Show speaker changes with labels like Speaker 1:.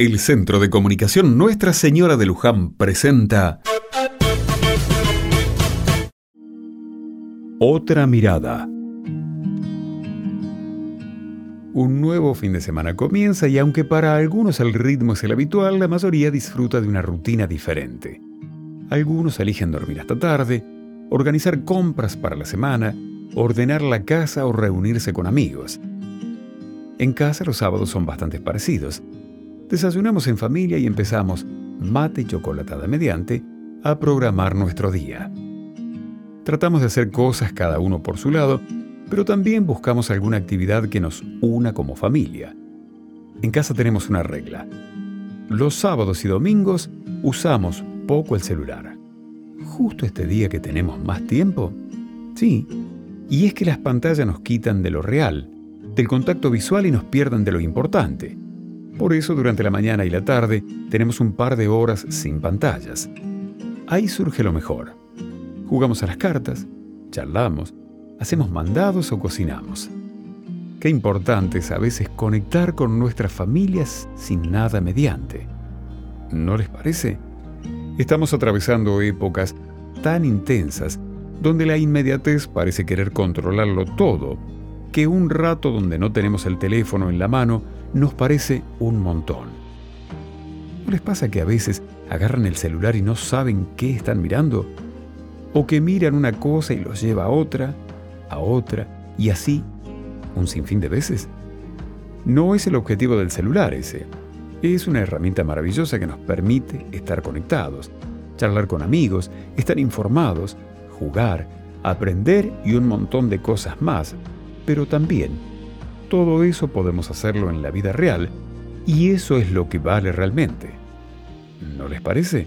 Speaker 1: El Centro de Comunicación Nuestra Señora de Luján presenta Otra mirada. Un nuevo fin de semana comienza y aunque para algunos el ritmo es el habitual, la mayoría disfruta de una rutina diferente. Algunos eligen dormir hasta tarde, organizar compras para la semana, ordenar la casa o reunirse con amigos. En casa los sábados son bastante parecidos Desayunamos en familia y empezamos, mate y chocolatada mediante, a programar nuestro día. Tratamos de hacer cosas cada uno por su lado, pero también buscamos alguna actividad que nos una como familia. En casa tenemos una regla. Los sábados y domingos usamos poco el celular. Justo este día que tenemos más tiempo. Sí, y es que las pantallas nos quitan de lo real, del contacto visual y nos pierden de lo importante. Por eso durante la mañana y la tarde tenemos un par de horas sin pantallas. Ahí surge lo mejor. Jugamos a las cartas, charlamos, hacemos mandados o cocinamos. Qué importante es a veces conectar con nuestras familias sin nada mediante. ¿No les parece? Estamos atravesando épocas tan intensas donde la inmediatez parece querer controlarlo todo, que un rato donde no tenemos el teléfono en la mano nos parece un montón. ¿No les pasa que a veces agarran el celular y no saben qué están mirando? ¿O que miran una cosa y los lleva a otra, a otra, y así un sinfín de veces? No es el objetivo del celular ese. Es una herramienta maravillosa que nos permite estar conectados, charlar con amigos, estar informados, jugar, aprender y un montón de cosas más. Pero también todo eso podemos hacerlo en la vida real y eso es lo que vale realmente. ¿No les parece?